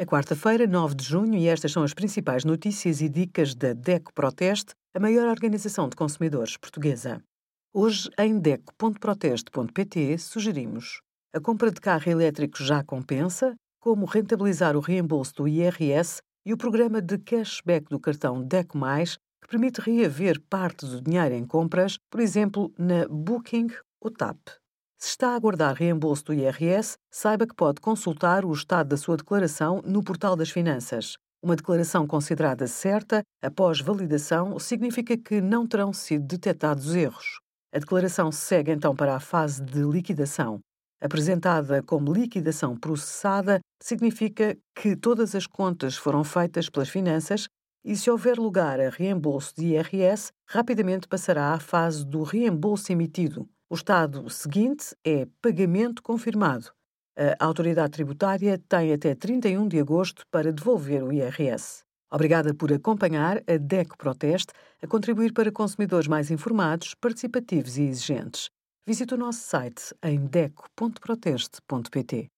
É quarta-feira, 9 de junho, e estas são as principais notícias e dicas da DECO Proteste, a maior organização de consumidores portuguesa. Hoje, em DECO.proteste.pt, sugerimos a compra de carro elétrico já compensa, como rentabilizar o reembolso do IRS e o programa de cashback do cartão DECO+, que permite reaver parte do dinheiro em compras, por exemplo, na Booking ou TAP. Se está a aguardar reembolso do IRS, saiba que pode consultar o estado da sua declaração no Portal das Finanças. Uma declaração considerada certa após validação significa que não terão sido detectados erros. A declaração segue então para a fase de liquidação. Apresentada como liquidação processada, significa que todas as contas foram feitas pelas finanças e, se houver lugar a reembolso de IRS, rapidamente passará à fase do reembolso emitido. O estado seguinte é pagamento confirmado. A autoridade tributária tem até 31 de agosto para devolver o IRS. Obrigada por acompanhar a DECO Proteste a contribuir para consumidores mais informados, participativos e exigentes. Visite o nosso site em deco.proteste.pt.